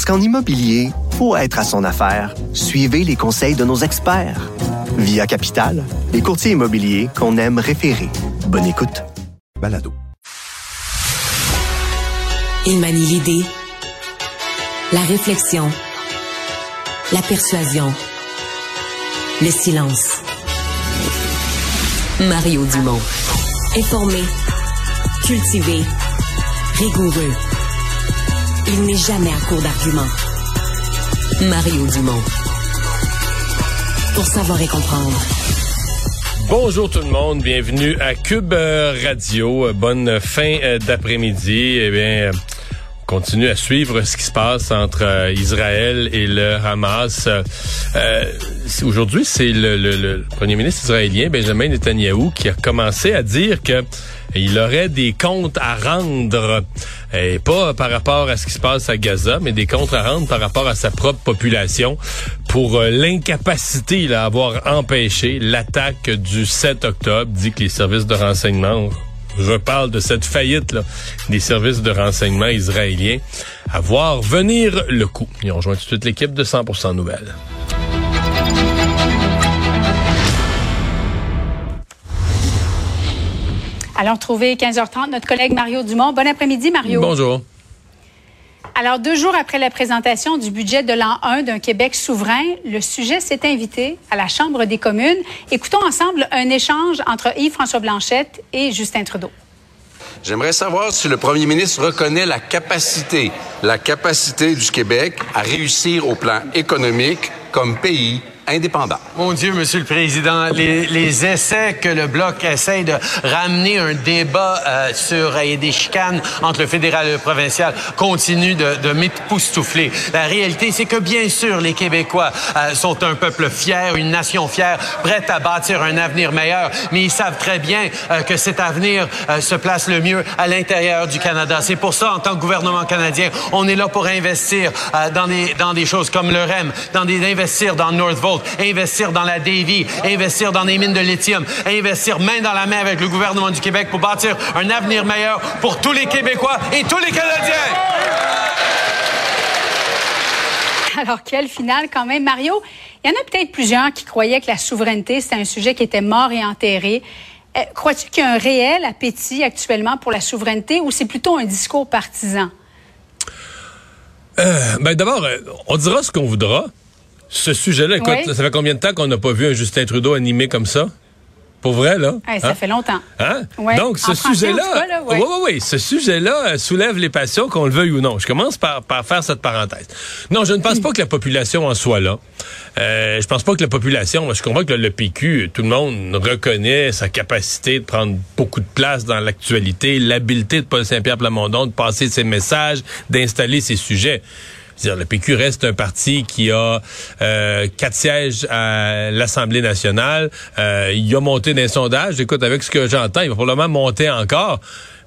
Parce qu'en immobilier, pour être à son affaire, suivez les conseils de nos experts. Via Capital, les courtiers immobiliers qu'on aime référer. Bonne écoute. Balado. Il manie l'idée, la réflexion, la persuasion, le silence. Mario Dumont. Informé, cultivé, rigoureux. Il n'est jamais à court d'arguments. Mario Dumont. Pour savoir et comprendre. Bonjour tout le monde, bienvenue à Cube euh, Radio. Euh, Bonne fin euh, d'après-midi. Eh bien, continue à suivre ce qui se passe entre Israël et le Hamas. Aujourd'hui, c'est le, le, le, premier ministre israélien Benjamin Netanyahu qui a commencé à dire que il aurait des comptes à rendre, et pas par rapport à ce qui se passe à Gaza, mais des comptes à rendre par rapport à sa propre population pour euh, l'incapacité à avoir empêché l'attaque du 7 octobre, dit que les services de renseignement je parle de cette faillite là, des services de renseignement israéliens à voir venir le coup. Ils ont rejoint tout de suite l'équipe de 100% Nouvelles. Allons retrouver 15h30 notre collègue Mario Dumont. Bon après-midi, Mario. Bonjour. Alors, deux jours après la présentation du budget de l'an 1 d'un Québec souverain, le sujet s'est invité à la Chambre des communes. Écoutons ensemble un échange entre Yves-François Blanchette et Justin Trudeau. J'aimerais savoir si le premier ministre reconnaît la capacité, la capacité du Québec à réussir au plan économique comme pays Mon Dieu, Monsieur le Président, les, essais que le Bloc essaye de ramener un débat euh, sur et des chicanes entre le fédéral et le provincial continuent de, de m'époustoufler. La réalité, c'est que bien sûr, les Québécois euh, sont un peuple fier, une nation fière, prête à bâtir un avenir meilleur, mais ils savent très bien euh, que cet avenir euh, se place le mieux à l'intérieur du Canada. C'est pour ça, en tant que gouvernement canadien, on est là pour investir euh, dans, des, dans des choses comme le REM, dans des investir dans Northvolt, investir dans la Davy, investir dans les mines de lithium, investir main dans la main avec le gouvernement du Québec pour bâtir un avenir meilleur pour tous les Québécois et tous les Canadiens. Alors, quelle finale quand même, Mario. Il y en a peut-être plusieurs qui croyaient que la souveraineté, c'était un sujet qui était mort et enterré. Euh, Crois-tu qu'il y a un réel appétit actuellement pour la souveraineté ou c'est plutôt un discours partisan? Euh, ben d'abord, euh, on dira ce qu'on voudra. Ce sujet-là, écoute, Oui. ça fait combien de temps qu'on n'a pas vu un Justin Trudeau animé comme ça? Pour vrai, là? Hey, ça Hein? fait longtemps. Hein? Ouais. Donc, ce sujet-là, oui, oui, oui, ce sujet-là euh, soulève les passions, qu'on le veuille ou non. Je commence par, par faire cette parenthèse. Non, je ne pense pas que la population en soit là. Euh, je pense pas que la population, je comprends que le, le PQ, tout le monde reconnaît sa capacité de prendre beaucoup de place dans l'actualité, l'habileté de Paul Saint-Pierre Plamondon de passer ses messages, d'installer ses sujets. Dire, le PQ reste un parti qui a euh, quatre sièges à l'Assemblée nationale. Euh, il a monté les sondages. Écoute, avec ce que j'entends, il va probablement monter encore.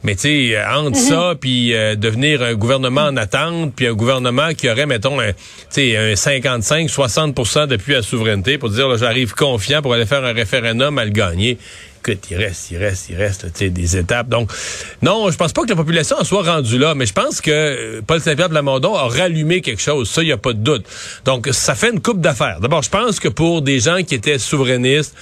Mais tu sais, euh, entre ça, puis euh, devenir un gouvernement en attente, puis un gouvernement qui aurait, mettons, un, tu sais, un 55-60 d'appui à la souveraineté pour dire, j'arrive confiant pour aller faire un référendum à le gagner. Écoute, il reste, il reste, il reste, tu sais, des étapes. Donc, non, je pense pas que la population en soit rendue là, mais je pense que euh, Paul Saint-Pierre Plamondon a rallumé quelque chose. Ça, il n'y a pas de doute. Donc, ça fait une coupe d'affaires. D'abord, je pense que pour des gens qui étaient souverainistes,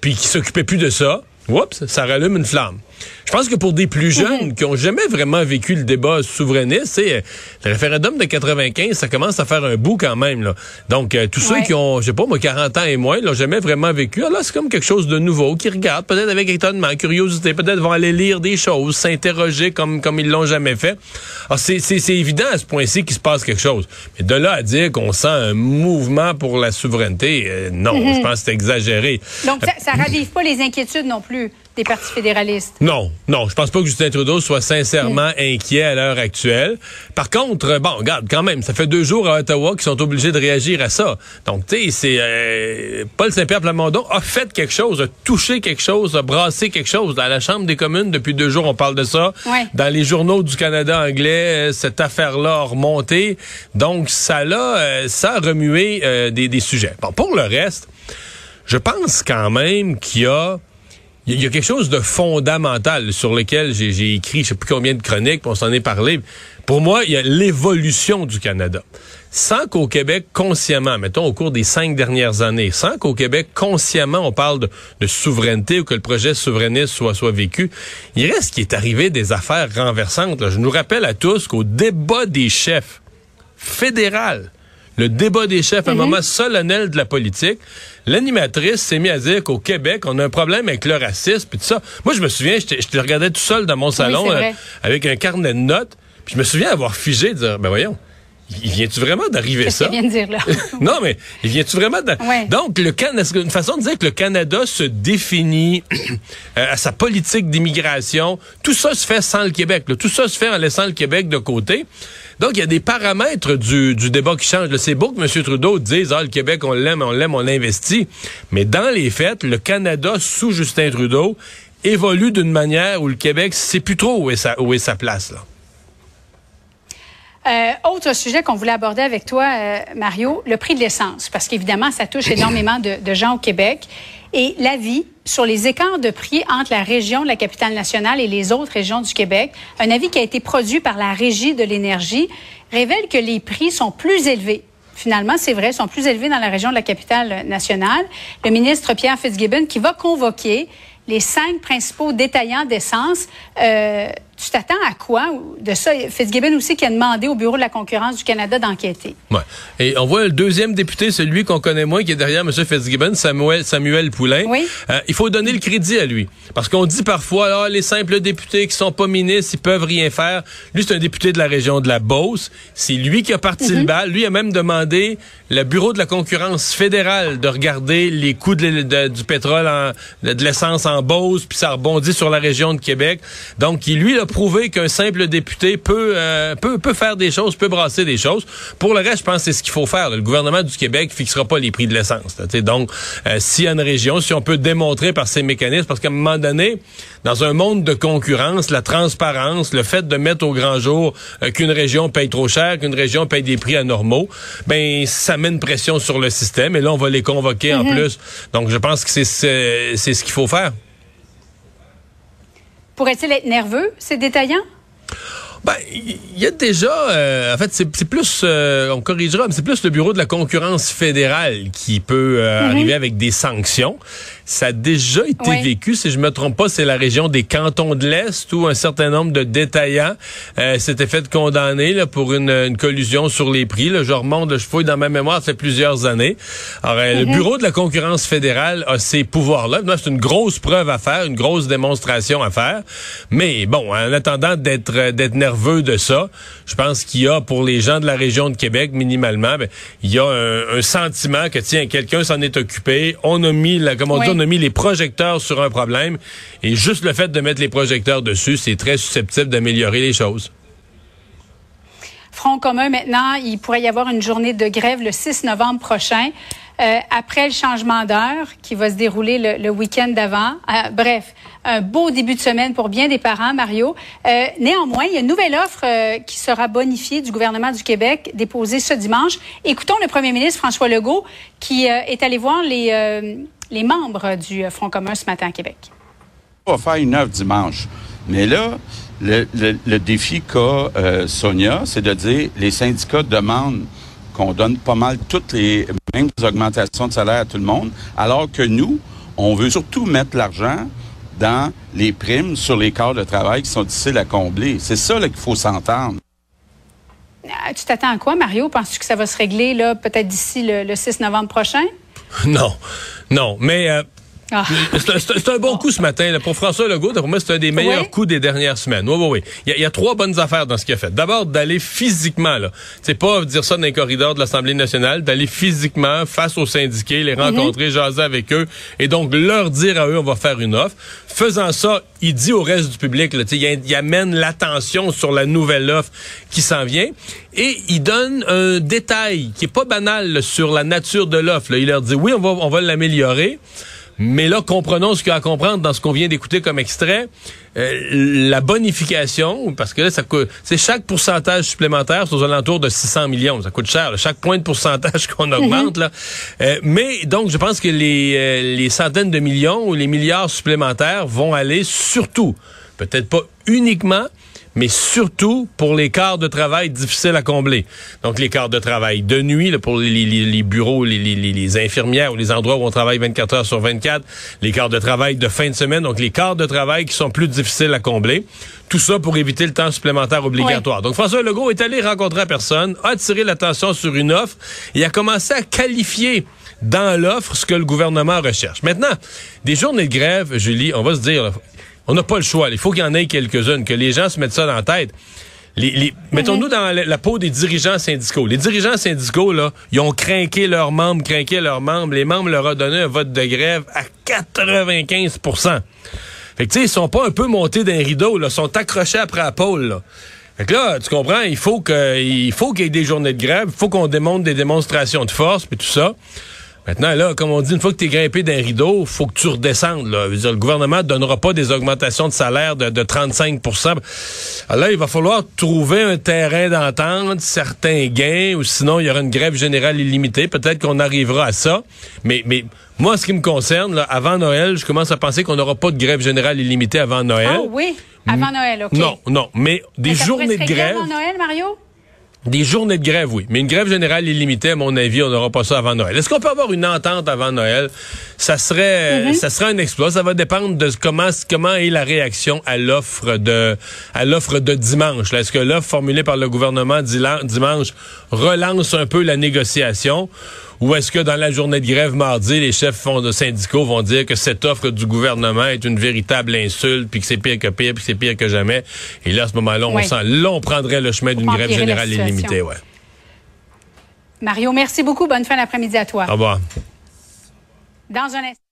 puis qui s'occupaient plus de ça, oups, ça rallume une flamme. Je pense que pour des plus jeunes qui ont jamais vraiment vécu le débat souverainiste, c'est le référendum de 95, ça commence à faire un bout quand même. Là. Donc, euh, tous Ouais. ceux qui ont, je sais pas, moi, 40 ans et moins, l'ont jamais vraiment vécu. Alors là, c'est comme quelque chose de nouveau, qui regardent peut-être avec étonnement, curiosité, peut-être vont aller lire des choses, s'interroger comme, comme ils l'ont jamais fait. Alors, c'est, c'est, c'est évident à ce point-ci qu'il se passe quelque chose. Mais de là à dire qu'on sent un mouvement pour la souveraineté, euh, non, je pense que c'est exagéré. Donc, ça, ça ravive pas les inquiétudes non plus. Des partis fédéralistes? Non, non, je pense pas que Justin Trudeau soit sincèrement inquiet à l'heure actuelle. Par contre, bon, regarde, quand même, ça fait deux jours à Ottawa qu'ils sont obligés de réagir à ça. Donc, tu sais, c'est euh, Paul Saint-Pierre Plamondon a fait quelque chose, a touché quelque chose, a brassé quelque chose. Dans la Chambre des communes, depuis deux jours, on parle de ça. Ouais. Dans les journaux du Canada anglais, euh, cette affaire-là a remonté. Donc, ça l'a, euh, ça a remué euh, des, des sujets. Bon, pour le reste, je pense quand même qu'il y a il y a quelque chose de fondamental sur lequel j'ai écrit je sais plus combien de chroniques, puis on s'en est parlé. Pour moi, il y a l'évolution du Canada. Sans qu'au Québec, consciemment, mettons au cours des cinq dernières années, sans qu'au Québec, consciemment, on parle de, souveraineté ou que le projet souverainiste soit, soit vécu, il reste qu'il est arrivé des affaires renversantes. Je nous rappelle à tous qu'au débat des chefs fédéral, le débat des chefs, un moment solennel de la politique, l'animatrice s'est mise à dire qu'au Québec, on a un problème avec le racisme puis tout ça. Moi, je me souviens, je te regardais tout seul dans mon salon euh, avec un carnet de notes, puis je me souviens avoir figé, de dire, ben voyons, il vient-tu vraiment d'arriver ça? vient de dire là? non, mais il vient-tu vraiment de... Ouais. Donc, le Canada, c'est une façon de dire que le Canada se définit euh, à sa politique d'immigration. Tout ça se fait sans le Québec. là. Tout ça se fait en laissant le Québec de côté. Donc, il y a des paramètres du, du débat qui changent. C'est beau que M. Trudeau dise, ah, le Québec, on l'aime, on l'aime, on l'investit. Mais dans les faits, le Canada, sous Justin Trudeau, évolue d'une manière où le Québec sait plus trop où est sa, où est sa place. Là. Euh, autre sujet qu'on voulait aborder avec toi, euh, Mario, le prix de l'essence, parce qu'évidemment, ça touche énormément de, de gens au Québec. Et l'avis sur les écarts de prix entre la région de la capitale nationale et les autres régions du Québec, un avis qui a été produit par la Régie de l'énergie, révèle que les prix sont plus élevés. Finalement, c'est vrai, sont plus élevés dans la région de la capitale nationale. Le ministre Pierre Fitzgibbon qui va convoquer les cinq principaux détaillants d'essence. Euh, tu t'attends à quoi? De ça? Fitzgibbon aussi qui a demandé au Bureau de la concurrence du Canada d'enquêter. Ouais. Et on voit le deuxième député, celui qu'on connaît moins, qui est derrière M. Fitzgibbon, Samuel, Samuel Poulain. Oui. Euh, il faut donner le crédit à lui. Parce qu'on dit parfois, ah, les simples députés qui sont pas ministres, ils peuvent rien faire. Lui, c'est un député de la région de la Beauce. C'est lui qui a parti le bal. Lui a même demandé le Bureau de la concurrence fédérale de regarder les coûts de l'é- de- du pétrole, en- de, l'essence en Beauce, puis ça rebondit sur la région de Québec. Donc, il lui a prouvé qu'un simple député peut, euh, peut, peut faire des choses, peut brasser des choses. Pour le reste, je pense que c'est ce qu'il faut faire. là. Le gouvernement du Québec fixera pas les prix de l'essence. Donc, euh, s'il y a une région, si on peut démontrer par ces mécanismes, parce qu'à un moment donné, dans un monde de concurrence, la transparence, le fait de mettre au grand jour euh, qu'une région paye trop cher, qu'une région paye des prix anormaux, ben ça met une pression sur le système. Et là, on va les convoquer en plus. Donc, je pense que c'est ce qu'il faut faire. Pourrait-il être nerveux, ces détaillants? Ben, il y a déjà, euh, en fait, c'est plus, euh, on corrigera, mais c'est plus le bureau de la concurrence fédérale qui peut euh, arriver avec des sanctions. Ça a déjà été vécu, si je me trompe pas, c'est la région des cantons de l'Est où un certain nombre de détaillants euh, s'étaient fait condamner là, pour une, une collusion sur les prix. Là. Je remonte, je fouille dans ma mémoire, ça fait plusieurs années. Alors, euh, le bureau de la concurrence fédérale a ces pouvoirs-là. C'est une grosse preuve à faire, une grosse démonstration à faire. Mais bon, en attendant d'être euh, d'être nerveux de ça, je pense qu'il y a pour les gens de la région de Québec, minimalement, ben, il y a un, un sentiment que tiens, quelqu'un s'en est occupé. On a mis, la, comme on dit. On mis les projecteurs sur un problème. Et juste le fait de mettre les projecteurs dessus, c'est très susceptible d'améliorer les choses. Front commun, maintenant, il pourrait y avoir une journée de grève le 6 novembre prochain, euh, après le changement d'heure qui va se dérouler le, week-end d'avant. Euh, bref, un beau début de semaine pour bien des parents, Mario. Euh, néanmoins, il y a une nouvelle offre qui sera bonifiée du gouvernement du Québec, déposée ce dimanche. Écoutons le premier ministre François Legault, qui est allé voir les, les membres du euh, Front commun ce matin à Québec. On va faire une œuvre dimanche. Mais là, le, le- le défi qu'a euh, Sonia, c'est de dire les syndicats demandent qu'on donne pas mal toutes les mêmes augmentations de salaire à tout le monde, alors que nous, on veut surtout mettre l'argent dans les primes sur les corps de travail qui sont difficiles à combler. C'est ça qu'il faut s'entendre. Euh, tu t'attends à quoi, Mario? Penses-tu que ça va se régler peut-être d'ici le, le 6 novembre prochain? Non, non, mais euh, Ah. C'est un- bon coup ce matin. là. Pour François Legault, pour moi, c'est un des meilleurs Oui. coups des dernières semaines. Oui, oui, oui. Il y, a, il y a trois bonnes affaires dans ce qu'il a fait. D'abord, d'aller physiquement, là. C'est pas dire ça dans les corridors de l'Assemblée nationale, d'aller physiquement face aux syndiqués, les rencontrer, jaser avec eux, et donc leur dire à eux, on va faire une offre. Faisant ça, il dit au reste du public, là, il, il amène l'attention sur la nouvelle offre qui s'en vient, et il donne un détail qui est pas banal là, sur la nature de l'offre. Il leur dit, oui, on va, on va l'améliorer. Mais là, comprenons ce qu'il y a à comprendre dans ce qu'on vient d'écouter comme extrait. Euh, la bonification, parce que là, ça coûte, c'est chaque pourcentage supplémentaire, c'est aux alentours de 600 millions. Ça coûte cher, là, chaque point de pourcentage qu'on augmente. là. Euh, mais donc, je pense que les, euh, les centaines de millions ou les milliards supplémentaires vont aller surtout, peut-être pas uniquement, mais surtout pour les quarts de travail difficiles à combler. Donc, les quarts de travail de nuit, là, pour les, les- les bureaux, les, infirmières ou les endroits où on travaille 24 heures sur 24, les quarts de travail de fin de semaine, donc les quarts de travail qui sont plus difficiles à combler. Tout ça pour éviter le temps supplémentaire obligatoire. Donc, François Legault est allé rencontrer la personne, a attiré l'attention sur une offre et a commencé à qualifier dans l'offre ce que le gouvernement recherche. Maintenant, des journées de grève, Julie, on va se dire, là, on n'a pas le choix. Il faut qu'il y en ait quelques-unes, que les gens se mettent ça dans la tête. Les- les- Mettons-nous dans la, la peau des dirigeants syndicaux. Les dirigeants syndicaux, là, ils ont craqué leurs membres, craqué leurs membres. Les membres leur ont donné un vote de grève à 95% Fait que, tu sais, ils sont pas un peu montés d'un rideau, là. Ils sont accrochés après la pôle, là. Fait que là, tu comprends, il faut qu'il y ait des journées de grève, il faut qu'on démontre des démonstrations de force, puis tout ça. Maintenant, là, comme on dit, une fois que tu es grimpé d'un rideau, faut que tu redescendes. Là. Dire, le gouvernement ne donnera pas des augmentations de salaire de, de 35 Alors là, il va falloir trouver un terrain d'entente, certains gains, ou sinon, il y aura une grève générale illimitée. Peut-être qu'on arrivera à ça. Mais, mais moi, ce qui me concerne, là, avant Noël, je commence à penser qu'on n'aura pas de grève générale illimitée avant Noël. Ah oui, avant Noël, OK. Non, non. Mais des Mais ça pourrait journées de grève. avant Noël, Mario? Des journées de grève, oui. Mais une grève générale illimitée, à mon avis, on n'aura pas ça avant Noël. Est-ce qu'on peut avoir une entente avant Noël? Ça serait, Mm-hmm. ça serait un exploit. Ça va dépendre de comment, comment est la réaction à l'offre de, à l'offre de dimanche. Est-ce que l'offre formulée par le gouvernement dimanche relance un peu la négociation? Ou est-ce que dans la journée de grève mardi, les chefs de syndicaux vont dire que cette offre du gouvernement est une véritable insulte, puis que c'est pire que pire, puis que c'est pire que jamais? Et là, à ce moment-là, on Oui. sent, là, on prendrait le chemin d'une grève générale illimitée, ouais. Mario, merci beaucoup. Bonne fin d'après-midi à toi. Au revoir. Dans un instant.